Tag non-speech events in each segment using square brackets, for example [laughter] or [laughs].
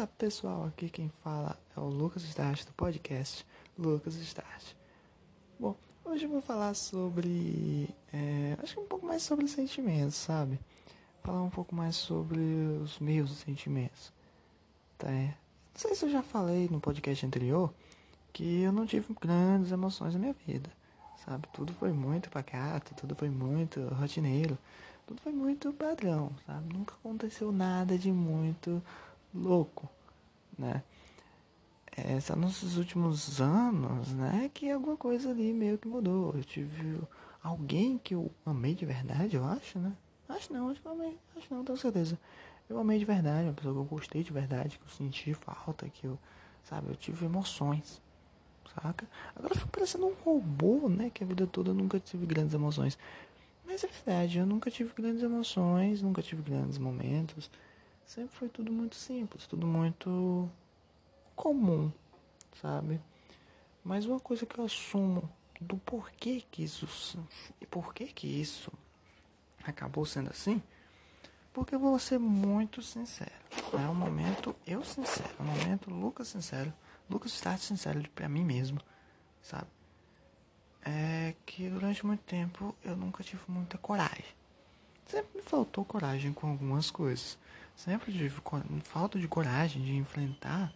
Fala pessoal, aqui quem fala é o Lucas Start do podcast Lucas Start. Bom, hoje eu vou falar sobre. É, acho que um pouco mais sobre sentimentos, sabe? Falar um pouco mais sobre os meus sentimentos. Tá? Não sei se eu já falei no podcast anterior que eu não tive grandes emoções na minha vida, sabe? Tudo foi muito pacato, tudo foi muito rotineiro, tudo foi muito padrão, sabe? Nunca aconteceu nada de muito louco, né? É só nos últimos anos, né, que alguma coisa ali meio que mudou. Eu tive alguém que eu amei de verdade, eu acho, né? Acho não, acho que eu amei, acho não, tenho certeza. Eu amei de verdade, uma pessoa que eu gostei de verdade, que eu senti falta, que eu, sabe, eu tive emoções, saca? Agora eu fico parecendo um robô, né, que a vida toda eu nunca tive grandes emoções. Mas é verdade, eu nunca tive grandes emoções, nunca tive grandes momentos sempre foi tudo muito simples, tudo muito comum, sabe? Mas uma coisa que eu assumo do porquê que isso e porquê que isso acabou sendo assim, porque eu vou ser muito sincero. É um momento eu sincero, é um momento Lucas sincero, Lucas está sincero para mim mesmo, sabe? É que durante muito tempo eu nunca tive muita coragem. Sempre me faltou coragem com algumas coisas. Sempre tive falta de coragem de enfrentar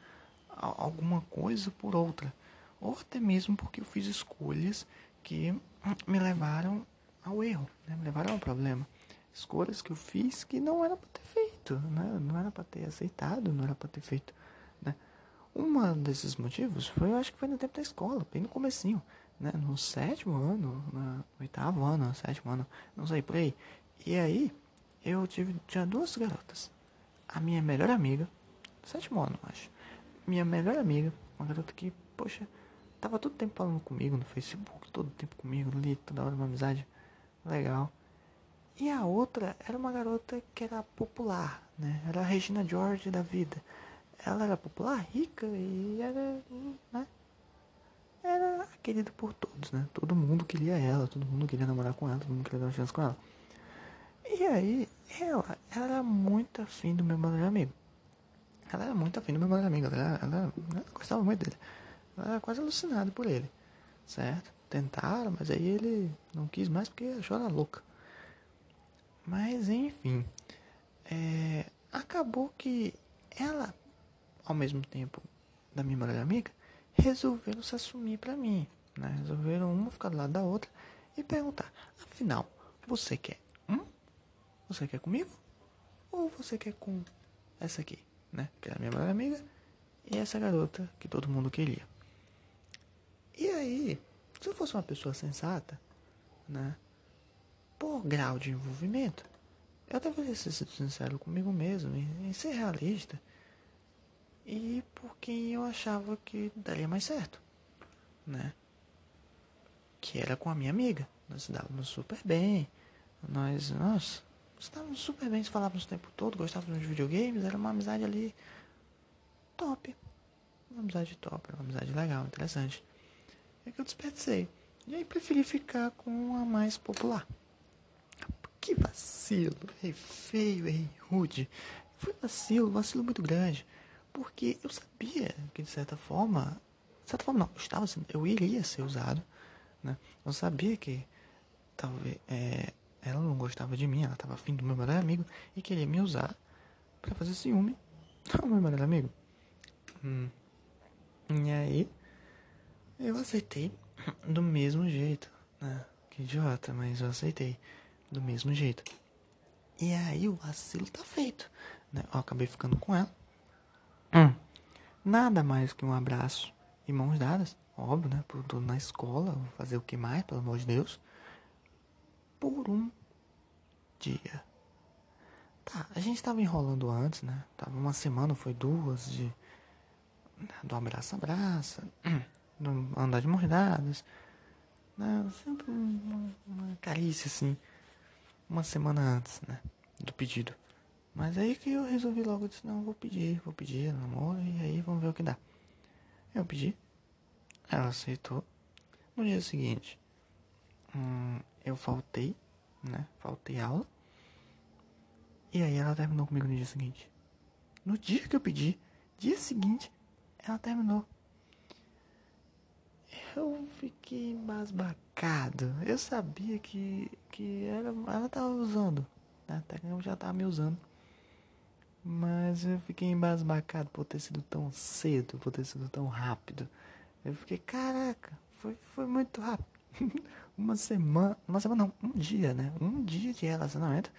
alguma coisa por outra. Ou até mesmo porque eu fiz escolhas que me levaram ao erro, né? me levaram ao problema. Escolhas que eu fiz que não era para ter feito, né? não era para ter aceitado, não era para ter feito. Né? Um desses motivos foi, eu acho que foi no tempo da escola, bem no comecinho, né? no sétimo ano, no oitavo ano, no sétimo ano, não sei por aí. E aí eu tive, tinha duas garotas a minha melhor amiga, sétimo ano, acho. Minha melhor amiga, uma garota que, poxa, tava todo tempo falando comigo no Facebook, todo tempo comigo, li toda hora uma amizade legal. E a outra era uma garota que era popular, né? Era a Regina George da vida. Ela era popular, rica e era, né? Era querida por todos, né? Todo mundo queria ela, todo mundo queria namorar com ela, todo mundo queria dar uma chance com ela. E aí, ela, ela era muito afim do meu melhor amigo. Ela era muito afim do meu melhor amigo. Ela, ela, ela gostava muito dele. Ela era quase alucinada por ele. Certo? Tentaram, mas aí ele não quis mais porque achou ela louca. Mas enfim. É, acabou que ela, ao mesmo tempo da minha melhor amiga, resolveram se assumir para mim. Né? Resolveram uma ficar do lado da outra e perguntar: afinal, você quer você quer comigo? Ou você quer com essa aqui, né? Que era minha melhor amiga e essa garota que todo mundo queria. E aí, se eu fosse uma pessoa sensata, né? Por grau de envolvimento, eu deveria ser sincero comigo mesmo e, ser realista. E por quem eu achava que daria mais certo, né? Que era com a minha amiga. Nós dávamos super bem. Nós, nossa, Estávamos super bem, falávamos o tempo todo, gostávamos de videogames, era uma amizade ali top. Uma amizade top, uma amizade legal, interessante. É que eu desperdicei. E aí preferi ficar com a mais popular. Que vacilo, errei feio, errei rude. Foi vacilo, vacilo muito grande. Porque eu sabia que de certa forma, de certa forma não, eu estava eu iria ser usado, né? Eu sabia que talvez é, ela não gostava de mim, ela estava afim do meu melhor amigo e queria me usar para fazer ciúme [laughs] ao meu melhor amigo. Hum. E aí, eu aceitei do mesmo jeito, né? Que idiota, mas eu aceitei do mesmo jeito. E aí o vacilo tá feito, né? Eu acabei ficando com ela. Hum. Nada mais que um abraço e mãos dadas, óbvio, né? Por tudo na escola, fazer o que mais, pelo amor de Deus por um dia. Tá, a gente tava enrolando antes, né? Tava uma semana, foi duas de. Né, do abraço abraça, [clears throat] do andar de mordadas, né? Sempre uma, uma carícia assim. Uma semana antes, né? Do pedido. Mas aí que eu resolvi logo, eu disse, não, vou pedir, vou pedir namoro e aí vamos ver o que dá. Eu pedi, ela aceitou. No dia seguinte, hum, eu faltei, né? Faltei aula. E aí ela terminou comigo no dia seguinte. No dia que eu pedi, Dia seguinte, ela terminou. Eu fiquei embasbacado. Eu sabia que, que ela, ela tava usando. Né? Até que já tava me usando. Mas eu fiquei embasbacado por ter sido tão cedo, por ter sido tão rápido. Eu fiquei, caraca, foi, foi muito rápido. [laughs] uma semana, uma semana não, um dia, né? Um dia de relacionamento.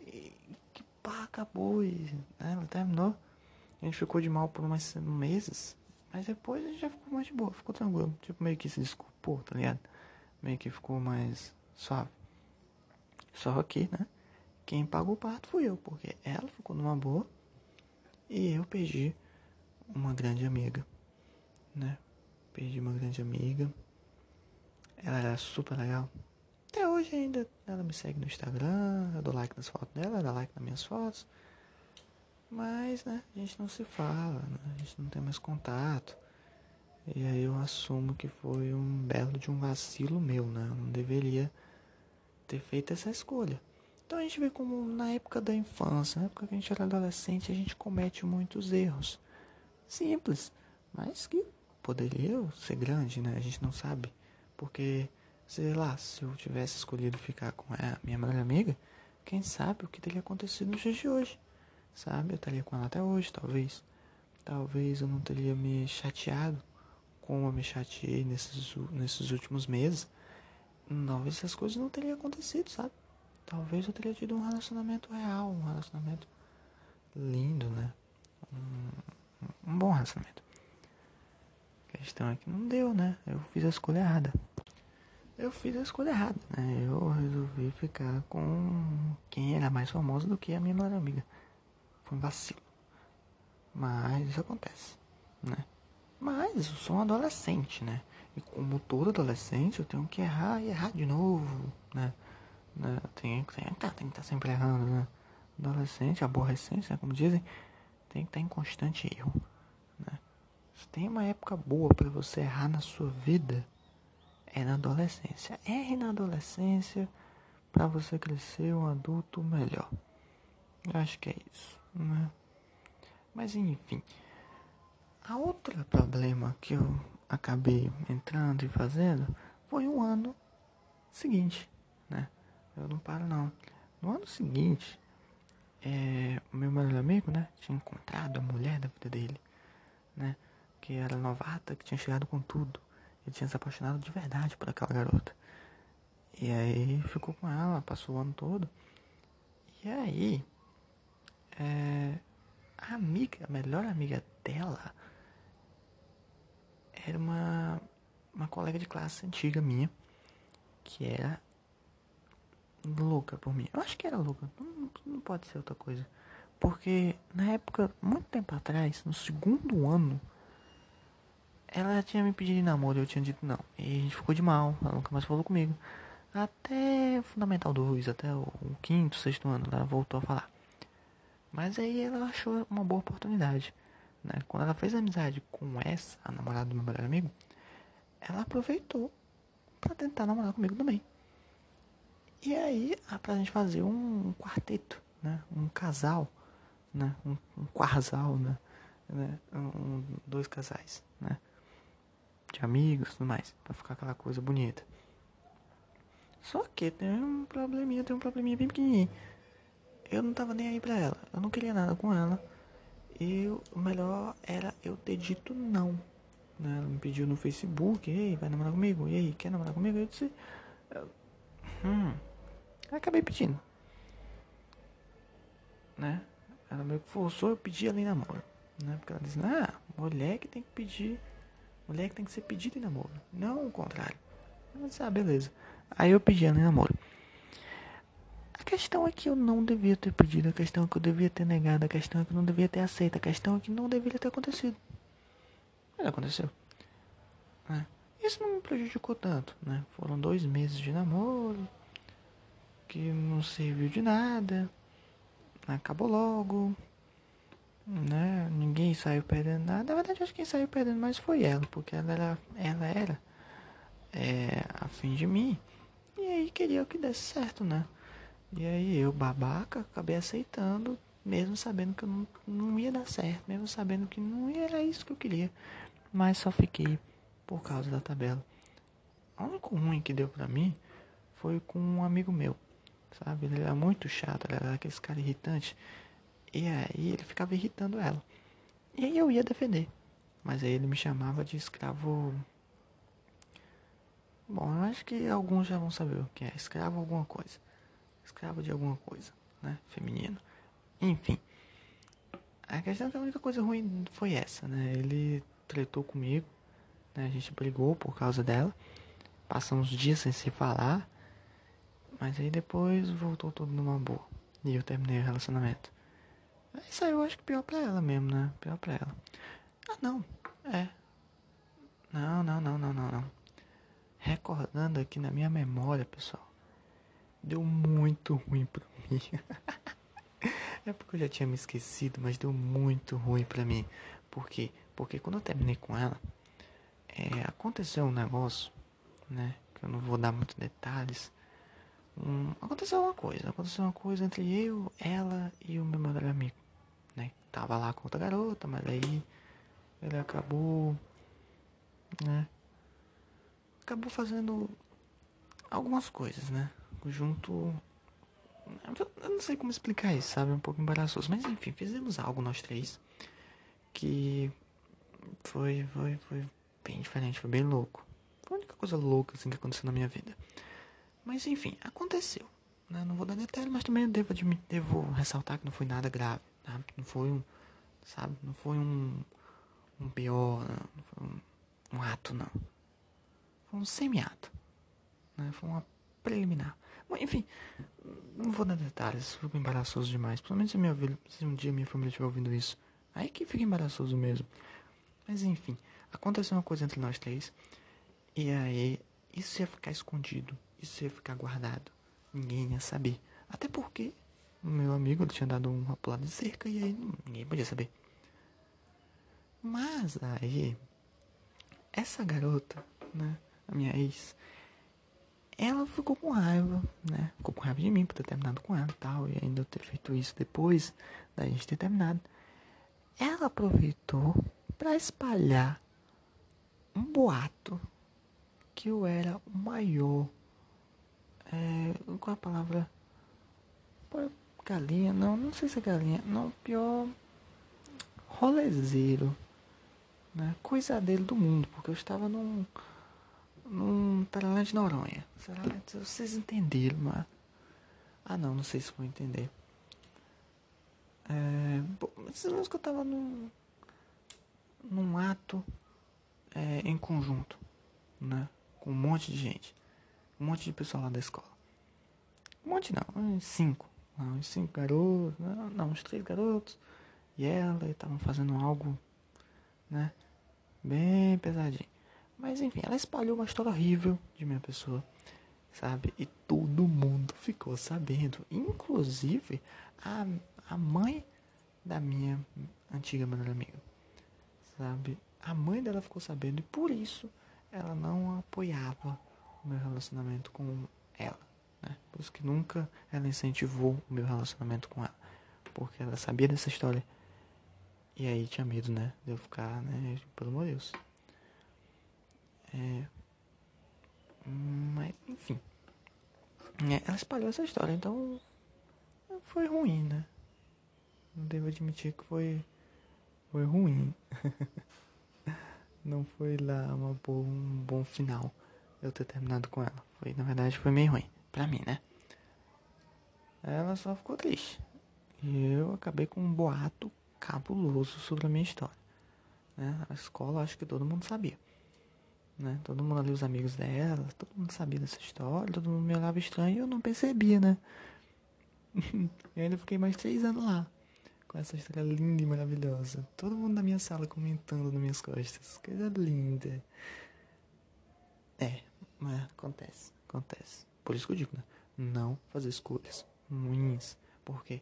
E que pá, acabou e né? ela terminou. A gente ficou de mal por umas meses. Mas depois a gente já ficou mais de boa, ficou tranquilo. Tipo, meio que se desculpou, tá ligado? Meio que ficou mais suave. Só que, né? Quem pagou o parto fui eu, porque ela ficou numa boa e eu perdi uma grande amiga, né? Perdi uma grande amiga. Ela era super legal. Até hoje ainda ela me segue no Instagram, eu dou like nas fotos dela, ela dá like nas minhas fotos. Mas, né, a gente não se fala, né? a gente não tem mais contato. E aí eu assumo que foi um belo de um vacilo meu, né? Eu não deveria ter feito essa escolha. Então a gente vê como na época da infância, na época que a gente era adolescente, a gente comete muitos erros. Simples, mas que poderia ser grande, né? A gente não sabe. Porque, sei lá, se eu tivesse escolhido ficar com a minha melhor amiga, quem sabe o que teria acontecido nos dias de hoje. Sabe? Eu estaria com ela até hoje, talvez. Talvez eu não teria me chateado como eu me chateei nesses, nesses últimos meses. Talvez essas coisas não teriam acontecido, sabe? talvez eu teria tido um relacionamento real, um relacionamento lindo, né? Um, um bom relacionamento. Questão é que não deu, né? Eu fiz a escolha errada. Eu fiz a escolha errada, né? Eu resolvi ficar com quem era mais famoso do que a minha melhor amiga. Foi um vacilo. Mas isso acontece, né? Mas eu sou um adolescente, né? E como todo adolescente, eu tenho que errar e errar de novo, né? Né? Tem, tem, tá, tem que estar tá sempre errando, né? Adolescente, aborrecente, né? Como dizem, tem que estar tá em constante erro? Se tem uma época boa para você errar na sua vida, é na adolescência. Erre na adolescência para você crescer um adulto melhor. Eu acho que é isso, né? Mas enfim, a outro problema que eu acabei entrando e fazendo foi um ano seguinte, né? Eu não paro não. No ano seguinte, é, o meu melhor amigo, né, tinha encontrado a mulher da vida dele, né, que era novata, que tinha chegado com tudo. Ele tinha se apaixonado de verdade por aquela garota. E aí ficou com ela, passou o ano todo. E aí, é, a amiga, a melhor amiga dela, era uma, uma colega de classe antiga minha, que era louca por mim. Eu acho que era louca. Não, não pode ser outra coisa. Porque na época, muito tempo atrás, no segundo ano, ela tinha me pedido namoro, eu tinha dito não. E a gente ficou de mal, ela nunca mais falou comigo. Até Fundamental 2, até o, o quinto, sexto ano, ela voltou a falar. Mas aí ela achou uma boa oportunidade. Né? Quando ela fez amizade com essa, a namorada do meu melhor amigo, ela aproveitou para tentar namorar comigo também. E aí, ah, pra gente fazer um quarteto, né? Um casal, né? Um, um quarzal, né? né? Um, dois casais? De amigos e tudo mais, pra ficar aquela coisa bonita. Só que tem um probleminha, tem um probleminha bem pequenininho. Eu não tava nem aí pra ela, eu não queria nada com ela. E o melhor era eu ter dito não. Né? Ela me pediu no Facebook, ei, vai namorar comigo? E aí, quer namorar comigo? Eu disse, hum, acabei pedindo. Né? Ela meio que forçou eu pedir ela em namoro. Né? Porque ela disse, ah, mulher que tem que pedir. Mulher que tem que ser pedida em namoro. Não o contrário. Eu ah, beleza. Aí eu pedi ela em namoro. A questão é que eu não devia ter pedido, a questão é que eu devia ter negado, a questão é que eu não devia ter aceito, a questão é que não deveria ter acontecido. Mas aconteceu. Né? Isso não me prejudicou tanto, né? Foram dois meses de namoro, que não serviu de nada, acabou logo, né? Ninguém saiu perdendo nada. Na verdade, acho que quem saiu perdendo mais foi ela, porque ela era, ela era é, a fim de mim e aí queria que desse certo, né? E aí eu, babaca, acabei aceitando mesmo sabendo que eu não, não ia dar certo, mesmo sabendo que não era isso que eu queria. Mas só fiquei por causa da tabela. O único ruim que deu pra mim foi com um amigo meu, sabe? Ele era muito chato, ele era aquele cara irritante. E aí ele ficava irritando ela. E aí eu ia defender. Mas aí ele me chamava de escravo. Bom, eu acho que alguns já vão saber o que é. Escravo alguma coisa. Escravo de alguma coisa, né? Feminino. Enfim. A questão é que a única coisa ruim foi essa, né? Ele tretou comigo. Né? A gente brigou por causa dela. Passamos dias sem se falar. Mas aí depois voltou tudo numa boa. E eu terminei o relacionamento. Isso aí eu acho que pior pra ela mesmo, né? Pior pra ela. Ah, não. É. Não, não, não, não, não, não. Recordando aqui na minha memória, pessoal. Deu muito ruim pra [laughs] mim. é porque eu já tinha me esquecido, mas deu muito ruim pra mim. Por quê? Porque quando eu terminei com ela, é, aconteceu um negócio, né? Que eu não vou dar muitos detalhes. Aconteceu uma coisa. Aconteceu uma coisa entre eu, ela e o meu melhor amigo né? Tava lá com outra garota, mas aí ele acabou, né? Acabou fazendo algumas coisas, né? Junto. Eu não sei como explicar isso, sabe? É um pouco embaraçoso. Mas enfim, fizemos algo nós três que foi, foi, foi bem diferente, foi bem louco. Foi a única coisa louca assim que aconteceu na minha vida. Mas enfim, aconteceu. Né? Não vou dar detalhe, mas também devo, devo ressaltar que não foi nada grave. Não foi um, sabe? Não foi um, um pior, não. não foi um, um, ato, não. Foi um semi-ato. Né? Foi uma preliminar. Bom, enfim, não vou dar detalhes, fico embaraçoso demais. Principalmente se, minha, se um dia minha família estiver ouvindo isso. Aí que fica embaraçoso mesmo. Mas enfim, aconteceu uma coisa entre nós três. E aí, isso ia ficar escondido. Isso ia ficar guardado. Ninguém ia saber. Até porque meu amigo tinha dado uma pulada de cerca e aí ninguém podia saber. Mas aí, essa garota, né, a minha ex, ela ficou com raiva, né? Ficou com raiva de mim por ter terminado com ela e tal, e ainda ter feito isso depois da gente ter terminado. Ela aproveitou para espalhar um boato que eu era o maior. É, qual a palavra? Galinha, não, não sei se é galinha. Não, pior. Rolezeiro. Né? Coisa dele do mundo, porque eu estava num. num Taralã de Noronha. Será que vocês entenderam, mas. Ah, não, não sei se vou entender. É. Bom, mas que eu estava num. num ato é, em conjunto, né? Com um monte de gente. Um monte de pessoal lá da escola. Um monte não, cinco não, uns cinco garotos, não, uns três garotos e ela estavam fazendo algo, né, bem pesadinho. Mas enfim, ela espalhou uma história horrível de minha pessoa, sabe? E todo mundo ficou sabendo, inclusive a, a mãe da minha antiga melhor amiga, sabe? A mãe dela ficou sabendo e por isso ela não apoiava o meu relacionamento com ela. Né? Por isso que nunca ela incentivou o meu relacionamento com ela. Porque ela sabia dessa história. E aí tinha medo, né? De eu ficar, né? Pelo amor de Deus. É... Mas, enfim. É, ela espalhou essa história, então. Foi ruim, né? Não devo admitir que foi. Foi ruim. [laughs] Não foi lá uma boa, um bom final eu ter terminado com ela. Foi, na verdade, foi meio ruim pra mim, né? Ela só ficou triste. E eu acabei com um boato cabuloso sobre a minha história. Né? A escola, acho que todo mundo sabia. Né? Todo mundo ali, os amigos dela, todo mundo sabia dessa história, todo mundo me olhava estranho e eu não percebia, né? [laughs] e ainda fiquei mais três anos lá. Com essa história linda e maravilhosa. Todo mundo da minha sala comentando nas minhas costas. Coisa linda. É, mas acontece, acontece. Por isso que eu digo, né? Não fazer escolhas ruins. Por quê?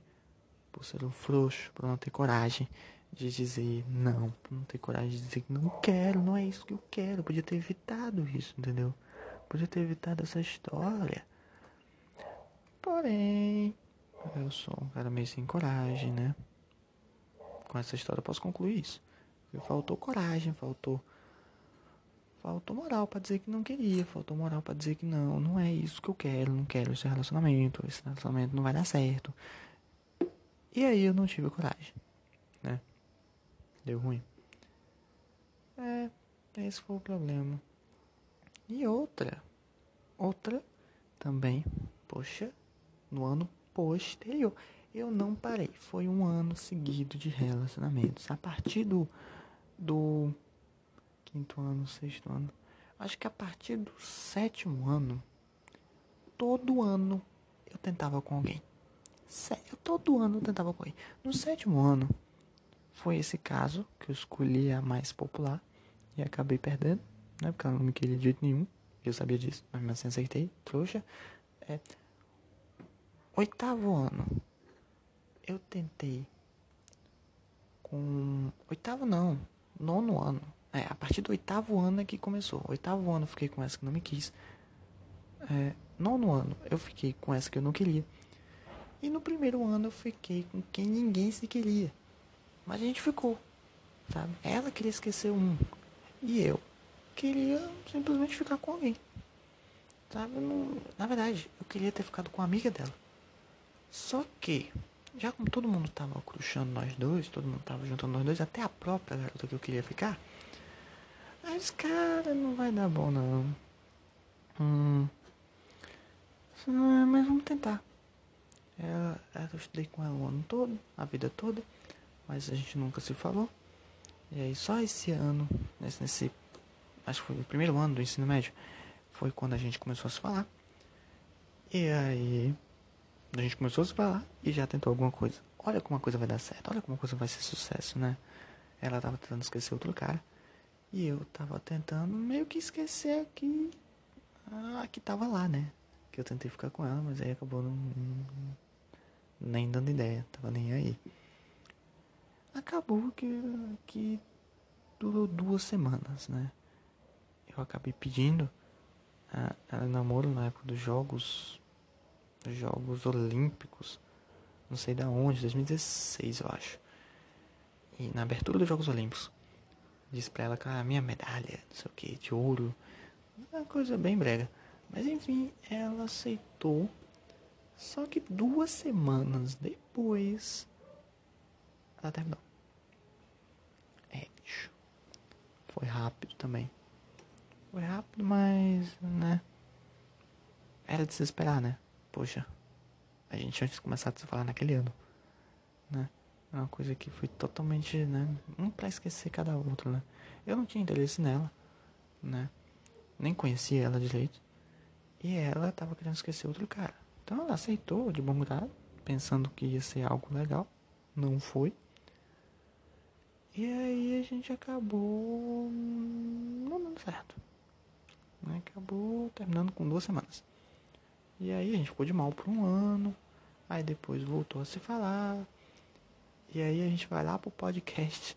Por ser um frouxo, por não ter coragem de dizer não, por não ter coragem de dizer que não quero, não é isso que eu quero. Eu podia ter evitado isso, entendeu? Eu podia ter evitado essa história. Porém, Eu sou um cara meio sem coragem, né? Com essa história eu posso concluir isso. Faltou coragem, faltou. Faltou moral para dizer que não queria, faltou moral para dizer que não, não é isso que eu quero, não quero esse relacionamento, esse relacionamento não vai dar certo. E aí eu não tive coragem, né? Deu ruim. É, esse foi o problema. E outra, outra também, poxa, no ano posterior, eu não parei. Foi um ano seguido de relacionamentos. A partir do, do quinto ano, sexto ano, acho que a partir do sétimo ano, todo ano eu tentava com alguém. Sério, todo ano eu tentava com alguém. No sétimo ano, foi esse caso que eu escolhi a mais popular e acabei perdendo, né? Porque ela não me queria de jeito nenhum. Eu sabia disso, mas assim aceitei, trouxa. É, oitavo ano, eu tentei com. Oitavo não, nono ano. É, a partir do oitavo ano é que começou. Oitavo ano eu fiquei com essa que não me quis. É, nono ano eu fiquei com essa que eu não queria. E no primeiro ano eu fiquei com quem ninguém se queria. Mas a gente ficou, sabe? Ela queria esquecer um. E eu queria simplesmente ficar com alguém. Sabe? Não, na verdade, eu queria ter ficado com a amiga dela. Só que, já como todo mundo tava cruxando nós dois, todo mundo tava juntando nós dois, até a própria garota que eu queria ficar, aí disse, cara, não vai dar bom não. Hum. Mas vamos tentar. Ela, eu estudei com ela o ano todo, a vida toda, mas a gente nunca se falou. E aí só esse ano, nesse, nesse acho que foi o primeiro ano do ensino médio, foi quando a gente começou a se falar. E aí a gente começou a se falar e já tentou alguma coisa. Olha como a coisa vai dar certo, olha como a coisa vai ser sucesso, né? Ela tava tentando esquecer outro cara. E eu tava tentando meio que esquecer aqui. A que tava lá, né? Que eu tentei ficar com ela, mas aí acabou não, nem dando ideia, tava nem aí acabou que, que durou duas semanas, né? Eu acabei pedindo a, a namoro na época dos Jogos Jogos Olímpicos, não sei da onde, 2016 eu acho. E na abertura dos Jogos Olímpicos, disse pra ela que a minha medalha, não sei o que, de ouro, uma coisa bem brega. Mas enfim, ela aceitou. Só que duas semanas depois ela terminou. É, bicho. Foi rápido também. Foi rápido, mas, né? Era de se esperar, né? Poxa, a gente tinha começado a se falar naquele ano, né? É uma coisa que foi totalmente, né? Um pra esquecer cada outro, né? Eu não tinha interesse nela, né? Nem conhecia ela direito. E ela tava querendo esquecer outro cara. Então ela aceitou de bom grado, pensando que ia ser algo legal. Não foi. E aí a gente acabou não dando certo. Né? Acabou terminando com duas semanas. E aí a gente ficou de mal por um ano. Aí depois voltou a se falar. E aí a gente vai lá pro podcast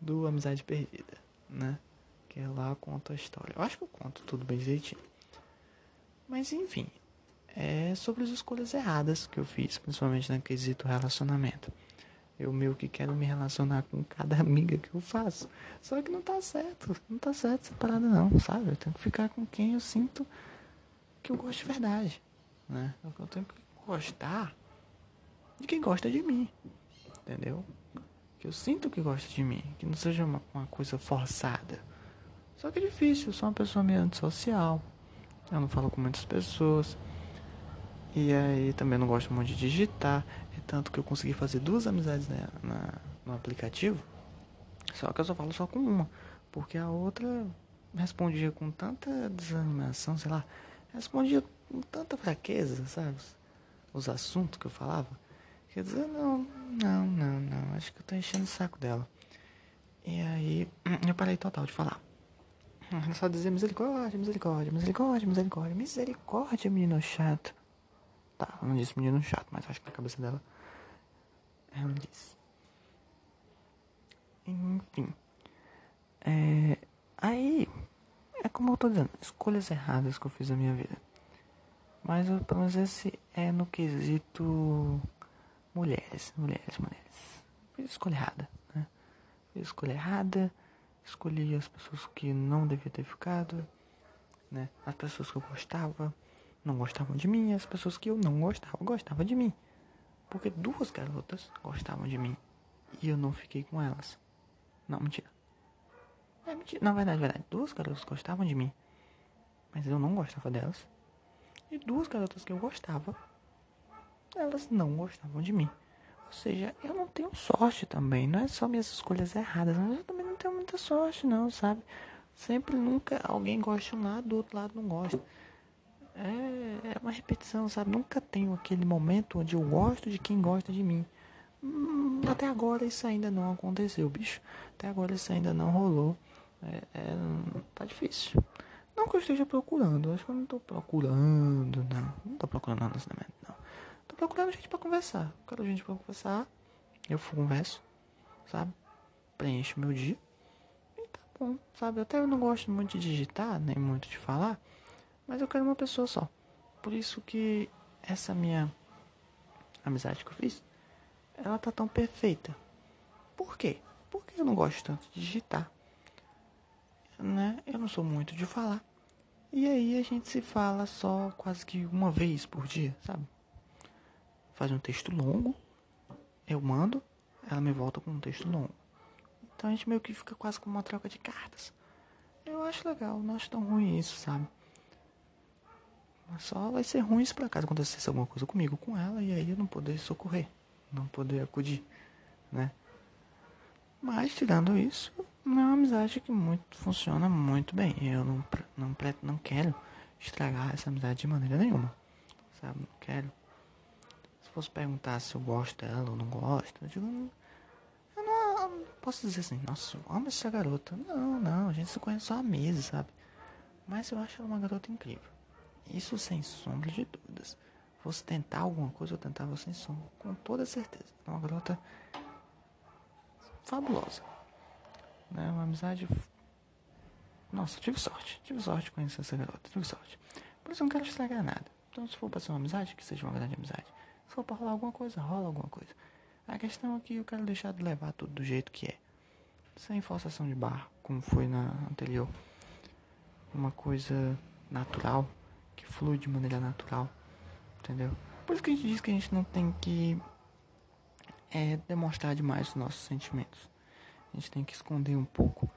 do Amizade Perdida, né? Que é lá conta a história. Eu acho que eu conto tudo bem direitinho. Mas enfim, é sobre as escolhas erradas que eu fiz, principalmente no quesito relacionamento. Eu meio que quero me relacionar com cada [laughs] amiga que eu faço. Só que não tá certo. Não tá certo essa parada não, sabe? Eu tenho que ficar com quem eu sinto que eu gosto de verdade. Né? Eu tenho que gostar de quem gosta de mim. Entendeu? Que eu sinto que gosta de mim. Que não seja uma, uma coisa forçada. Só que é difícil, eu sou uma pessoa meio antissocial. Eu não falo com muitas pessoas. E aí também não gosto muito de digitar. É tanto que eu consegui fazer duas amizades né, na, no aplicativo. Só que eu só falo só com uma. Porque a outra respondia com tanta desanimação, sei lá. Respondia com tanta fraqueza, sabe? Os assuntos que eu falava. Quer dizer, não, não, não, não. Acho que eu tô enchendo o saco dela. E aí eu parei total de falar. Só dizer misericórdia, misericórdia, misericórdia, misericórdia, misericórdia, menino chato. Tá, não disse menino chato, mas acho que na cabeça dela ela disse. Enfim. É, aí, é como eu tô dizendo, escolhas erradas que eu fiz na minha vida. Mas pelo menos esse é no quesito mulheres, mulheres, mulheres. Fiz escolha errada, né? Fiz escolha errada, escolhi as pessoas que não devia ter ficado, né? As pessoas que eu gostava não gostavam de mim, as pessoas que eu não gostava gostavam de mim. Porque duas garotas gostavam de mim e eu não fiquei com elas. Não, mentira. É mentira. Na verdade, verdade. Duas garotas gostavam de mim, mas eu não gostava delas. E duas garotas que eu gostava, elas não gostavam de mim. Ou seja, eu não tenho sorte também. Não é só minhas escolhas erradas, mas eu também não tenho muita sorte, não, sabe? Sempre, nunca alguém gosta de um lado, do outro lado não gosta. É, é uma repetição, sabe? Nunca tenho aquele momento onde eu gosto de quem gosta de mim. Hum, até agora isso ainda não aconteceu, bicho. Até agora isso ainda não rolou. É, é, tá difícil. Não que eu esteja procurando, acho que eu não tô procurando, não. Não tô procurando não. Tô procurando gente pra conversar. Quero gente pra conversar. Eu converso, sabe? Preencho meu dia. E tá bom, sabe? Até eu não gosto muito de digitar, nem muito de falar. Mas eu quero uma pessoa só. Por isso que essa minha amizade que eu fiz, ela tá tão perfeita. Por quê? Porque eu não gosto tanto de digitar. Né? Eu não sou muito de falar. E aí a gente se fala só quase que uma vez por dia, sabe? Faz um texto longo, eu mando, ela me volta com um texto longo. Então a gente meio que fica quase como uma troca de cartas. Eu acho legal, não acho tão ruim isso, sabe? Mas só vai ser ruim se por acaso acontecesse alguma coisa comigo, com ela, e aí eu não poder socorrer, não poder acudir, né? Mas tirando isso, é uma amizade que muito funciona muito bem. Eu não, não, não quero estragar essa amizade de maneira nenhuma. Sabe? Não quero. Se fosse perguntar se eu gosto dela ou não gosto, eu digo. Eu não, eu não posso dizer assim, nossa, amo essa garota. Não, não, a gente se conhece só há meses, sabe? Mas eu acho ela uma garota incrível. Isso sem sombra de dúvidas. Fosse tentar alguma coisa, eu tentava sem sombra, com toda certeza. É uma garota fabulosa. Né? Uma amizade. Nossa, tive sorte. Tive sorte de conhecer essa garota. Tive sorte. Por isso eu não quero estragar nada. Então, se for pra ser uma amizade, que seja uma grande amizade. Se for pra rolar alguma coisa, rola alguma coisa. A questão é que eu quero deixar de levar tudo do jeito que é. Sem forçação de barra, como foi na anterior. Uma coisa natural, que flui de maneira natural. Entendeu? Por isso que a gente diz que a gente não tem que é, demonstrar demais os nossos sentimentos a gente tem que esconder um pouco.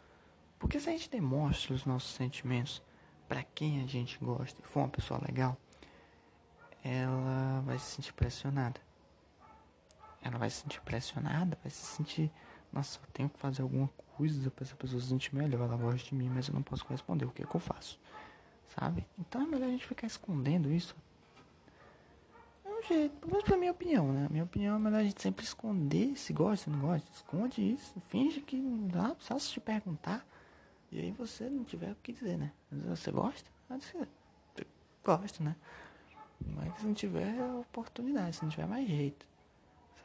Porque se a gente demonstra os nossos sentimentos para quem a gente gosta e for uma pessoa legal, ela vai se sentir pressionada. Ela vai se sentir pressionada, vai se sentir, nossa, eu tenho que fazer alguma coisa para essa pessoa se sentir melhor. Ela gosta de mim, mas eu não posso corresponder. O que é que eu faço? Sabe? Então é melhor a gente ficar escondendo isso jeito. Pelo menos pra minha opinião, né? Minha opinião é melhor a gente sempre esconder se gosta, se não gosta. Esconde isso. Finge que não dá. Só se te perguntar. E aí você não tiver o que dizer, né? Você gosta? Você gosta, né? Mas se não tiver oportunidade, se não tiver mais jeito.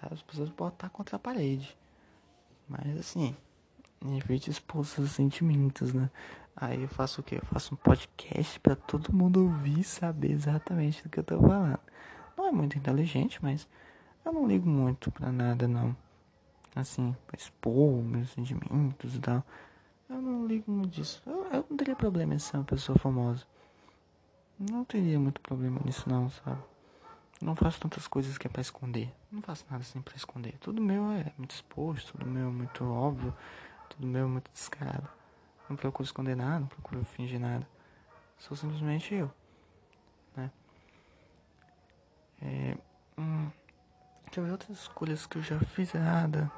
Sabe? As pessoas estar contra a parede. Mas assim, evite expor seus sentimentos, né? Aí eu faço o quê? Eu faço um podcast para todo mundo ouvir e saber exatamente do que eu tô falando. Não é muito inteligente, mas eu não ligo muito pra nada, não. Assim, pra expor meus sentimentos e tal. Eu não ligo muito disso. Eu, eu não teria problema em ser uma pessoa famosa. Não teria muito problema nisso, não, sabe? Não faço tantas coisas que é pra esconder. Não faço nada assim pra esconder. Tudo meu é muito exposto, tudo meu é muito óbvio, tudo meu é muito descarado. Não procuro esconder nada, não procuro fingir nada. Sou simplesmente eu. É, hum, deixa eu ver outras escolhas que eu já fiz errada.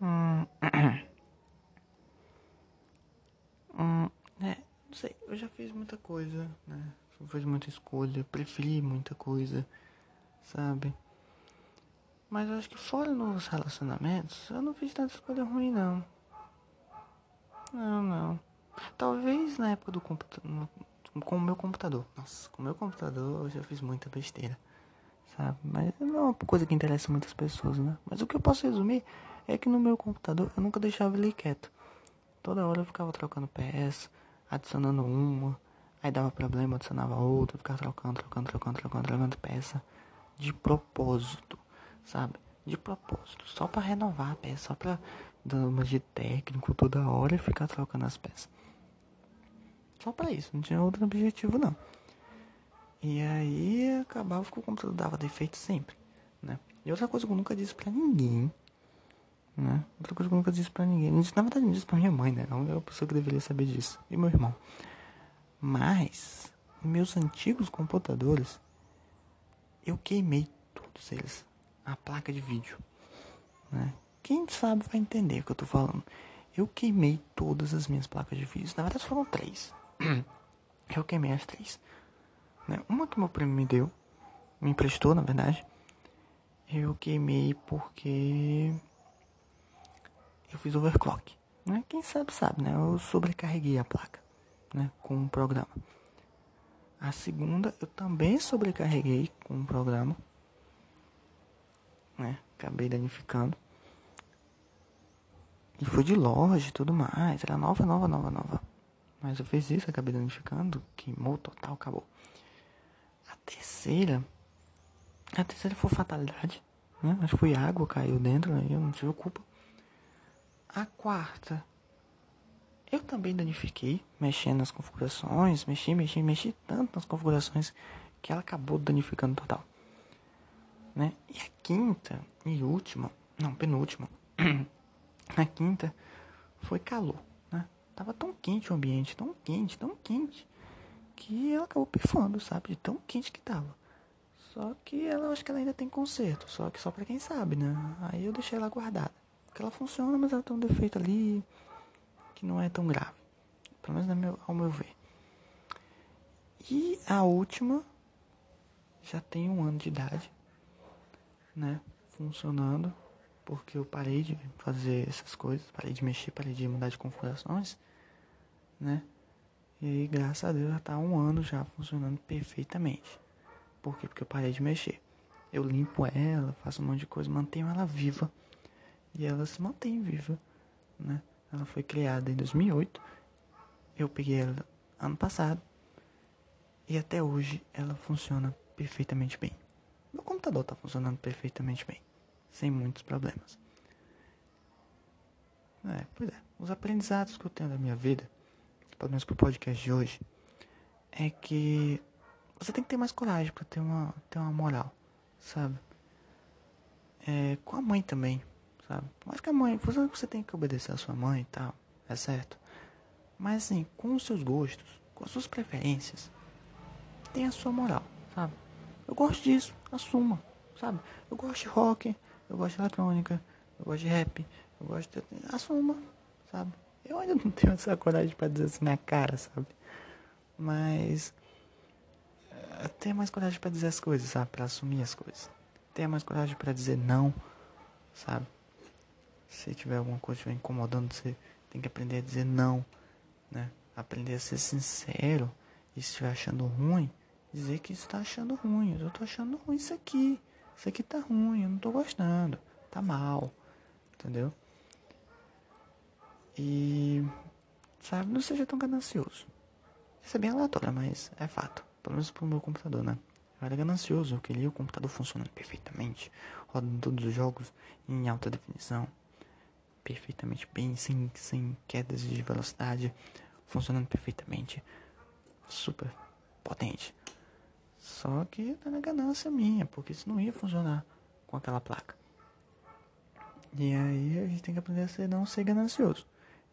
Hum, [clears throat] hum, não sei, eu já fiz muita coisa, né? Fiz muita escolha, preferi muita coisa, sabe? Mas eu acho que fora nos relacionamentos, eu não fiz tanta escolha ruim, não. Não, não. Talvez na época do computador, com o meu computador. Nossa, com o meu computador eu já fiz muita besteira, sabe? Mas não é uma coisa que interessa muitas pessoas, né? Mas o que eu posso resumir é que no meu computador eu nunca deixava ele quieto. Toda hora eu ficava trocando peça, adicionando uma, aí dava problema, adicionava outra, ficava trocando, trocando, trocando, trocando, trocando peça de propósito, sabe? De propósito, só para renovar a peça, só para dar uma de técnico toda hora e ficar trocando as peças. Só para isso, não tinha outro objetivo não. E aí acabava que o computador dava defeito sempre, né? E outra coisa que eu nunca disse pra ninguém, né? Outra coisa que eu nunca disse pra ninguém. Na verdade, não disse pra minha mãe, né? É uma pessoa que deveria saber disso. E meu irmão. Mas, meus antigos computadores, eu queimei todos eles. A placa de vídeo, né? Quem sabe vai entender o que eu tô falando. Eu queimei todas as minhas placas de vídeo. Na verdade, foram três. [clears throat] eu queimei as três. Né? Uma que meu primo me deu, me emprestou, na verdade. Eu queimei porque eu fiz overclock. Né? Quem sabe sabe, né? Eu sobrecarreguei a placa, né? Com um programa. A segunda eu também sobrecarreguei com um programa, né? Acabei danificando. E foi de loja e tudo mais. Era nova, nova, nova, nova. Mas eu fiz isso, acabei danificando, queimou total, acabou. A terceira. A terceira foi fatalidade. Né? Que foi água, caiu dentro, aí eu não tive culpa. A quarta. Eu também danifiquei, mexendo nas configurações, mexi, mexi, mexi tanto nas configurações que ela acabou danificando total. Né? E a quinta e última, não, penúltima, [clears throat] a quinta foi calor, né? Tava tão quente o ambiente, tão quente, tão quente, que ela acabou pifando, sabe? De tão quente que tava. Só que ela acho que ela ainda tem conserto, só que só para quem sabe, né? Aí eu deixei ela guardada. Porque ela funciona, mas ela tem um defeito ali que não é tão grave. Pelo menos meu, ao meu ver. E a última já tem um ano de idade, né? Funcionando. Porque eu parei de fazer essas coisas, parei de mexer, parei de mudar de configurações, né? E aí, graças a Deus, já tá um ano já funcionando perfeitamente. Por quê? Porque eu parei de mexer. Eu limpo ela, faço um monte de coisa, mantenho ela viva. E ela se mantém viva, né? Ela foi criada em 2008. Eu peguei ela ano passado. E até hoje ela funciona perfeitamente bem. Meu computador está funcionando perfeitamente bem. Sem muitos problemas. É, pois é. Os aprendizados que eu tenho da minha vida pelo menos pro podcast de hoje, é que você tem que ter mais coragem para ter uma, ter uma moral, sabe? É, com a mãe também, sabe? Mas que a mãe, você, você tem que obedecer a sua mãe e tal, é certo? Mas assim, com os seus gostos, com as suas preferências, tem a sua moral, sabe? Eu gosto disso, assuma, sabe? Eu gosto de rock, eu gosto de eletrônica, eu gosto de rap, eu gosto de... Assuma, sabe? Eu ainda não [laughs] tenho essa coragem para dizer assim na cara, sabe? Mas. Eh, tenha mais coragem para dizer as coisas, sabe? Para assumir as coisas. Tenha mais coragem para dizer não, sabe? Se tiver alguma coisa estiver incomodando, você tem que aprender a dizer não, né? Aprender a ser sincero. E se estiver achando ruim, dizer que está achando ruim. Eu tô achando ruim isso aqui. Isso aqui tá ruim, eu não tô gostando. Tá mal. Entendeu? E, sabe, não seja tão ganancioso. Isso é bem aleatório, mas é fato. Pelo menos pro meu computador, né? Eu era ganancioso, eu queria o computador funcionando perfeitamente, rodando todos os jogos em alta definição, perfeitamente bem, sem, sem quedas de velocidade, funcionando perfeitamente, super potente. Só que era ganância minha, porque isso não ia funcionar com aquela placa. E aí a gente tem que aprender a ser, não ser ganancioso.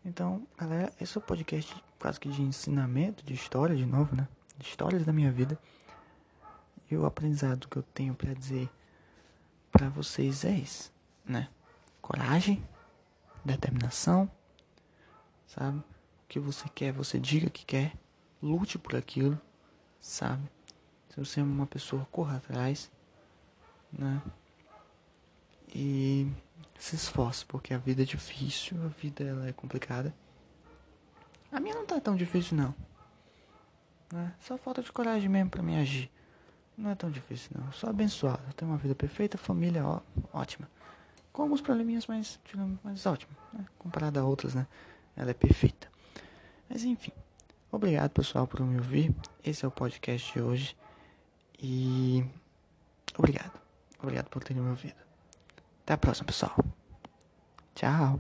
Então, galera, esse é o podcast quase que de ensinamento, de história, de novo, né? De histórias da minha vida. E o aprendizado que eu tenho para dizer para vocês é esse, né? Coragem, determinação, sabe? O que você quer, você diga que quer, lute por aquilo, sabe? Se você é uma pessoa, corra atrás, né? E se esforce, porque a vida é difícil, a vida ela é complicada. A minha não tá tão difícil não. Né? Só falta de coragem mesmo para me agir. Não é tão difícil não. Sou abençoado. Eu tenho uma vida perfeita, família ó, ótima. Com alguns probleminhas, mas, mas ótima. Né? Comparada a outras, né? Ela é perfeita. Mas enfim. Obrigado pessoal por me ouvir. Esse é o podcast de hoje. E Obrigado. Obrigado por terem me ouvido. Até a próxima, pessoal. Tchau.